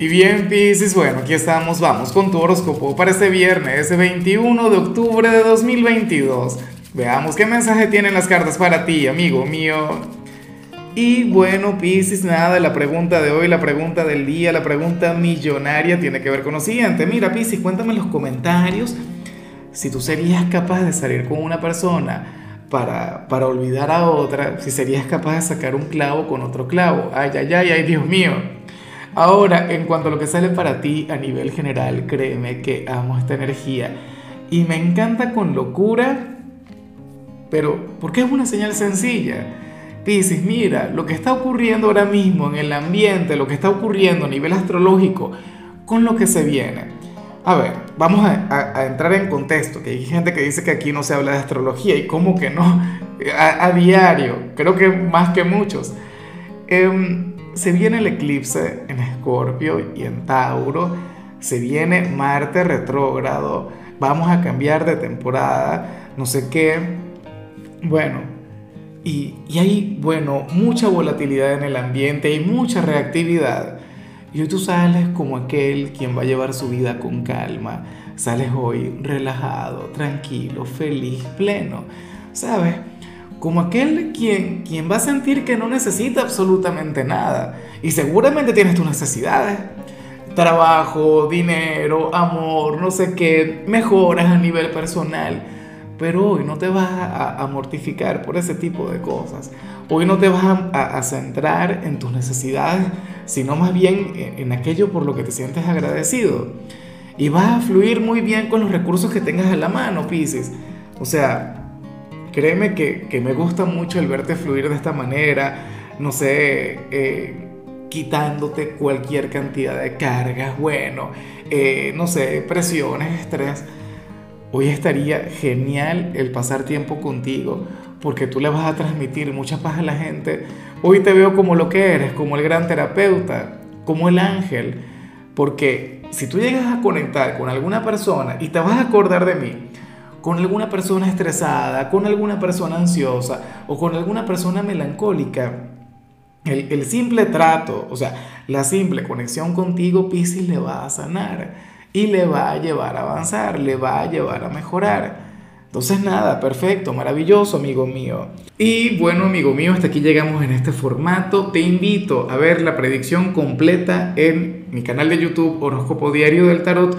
Y bien, Piscis, bueno, aquí estamos, vamos con tu horóscopo para este viernes, ese 21 de octubre de 2022. Veamos qué mensaje tienen las cartas para ti, amigo mío. Y bueno, Piscis, nada, la pregunta de hoy, la pregunta del día, la pregunta millonaria tiene que ver con lo siguiente. Mira, Piscis, cuéntame en los comentarios si tú serías capaz de salir con una persona para, para olvidar a otra, si serías capaz de sacar un clavo con otro clavo. Ay, ay, ay, ay, Dios mío. Ahora, en cuanto a lo que sale para ti a nivel general, créeme que amo esta energía y me encanta con locura, pero porque es una señal sencilla. Piscis, mira, lo que está ocurriendo ahora mismo en el ambiente, lo que está ocurriendo a nivel astrológico, con lo que se viene. A ver, vamos a, entrar en contexto, que hay gente que dice que aquí no se habla de astrología y cómo que no, a, diario, creo que más que muchos. Eh, se viene el eclipse en Escorpio y en Tauro, se viene Marte retrógrado, vamos a cambiar de temporada, no sé qué. Bueno, y, y, hay, bueno, mucha volatilidad en el ambiente y mucha reactividad. Y hoy tú sales como aquel quien va a llevar su vida con calma. Sales hoy relajado, tranquilo, feliz, pleno. ¿Sabes? Como aquel quien, quien va a sentir que no necesita absolutamente nada. Y seguramente tienes tus necesidades. Trabajo, dinero, amor, no sé qué, mejoras a nivel personal. Pero hoy no te vas a, mortificar por ese tipo de cosas. Hoy no te vas a, centrar en tus necesidades, sino más bien en, en aquello por lo que te sientes agradecido. Y vas a fluir muy bien con los recursos que tengas a la mano, Pisces. O sea, Créeme que, me gusta mucho el verte fluir de esta manera, no sé, eh, quitándote cualquier cantidad de cargas, bueno, eh, no sé, presiones, estrés. Hoy estaría genial el pasar tiempo contigo porque tú le vas a transmitir mucha paz a la gente. Hoy te veo como lo que eres, como el gran terapeuta, como el ángel, porque si tú llegas a conectar con alguna persona y te vas a acordar de mí, con alguna persona estresada, con alguna persona ansiosa o con alguna persona melancólica, el, simple trato, o sea, la simple conexión contigo, Piscis, le va a sanar y le va a llevar a avanzar, le va a llevar a mejorar. Entonces nada, perfecto, maravilloso, amigo mío. Y bueno, amigo mío, hasta aquí llegamos en este formato. Te invito a ver la predicción completa en mi canal de YouTube Horóscopo Diario del Tarot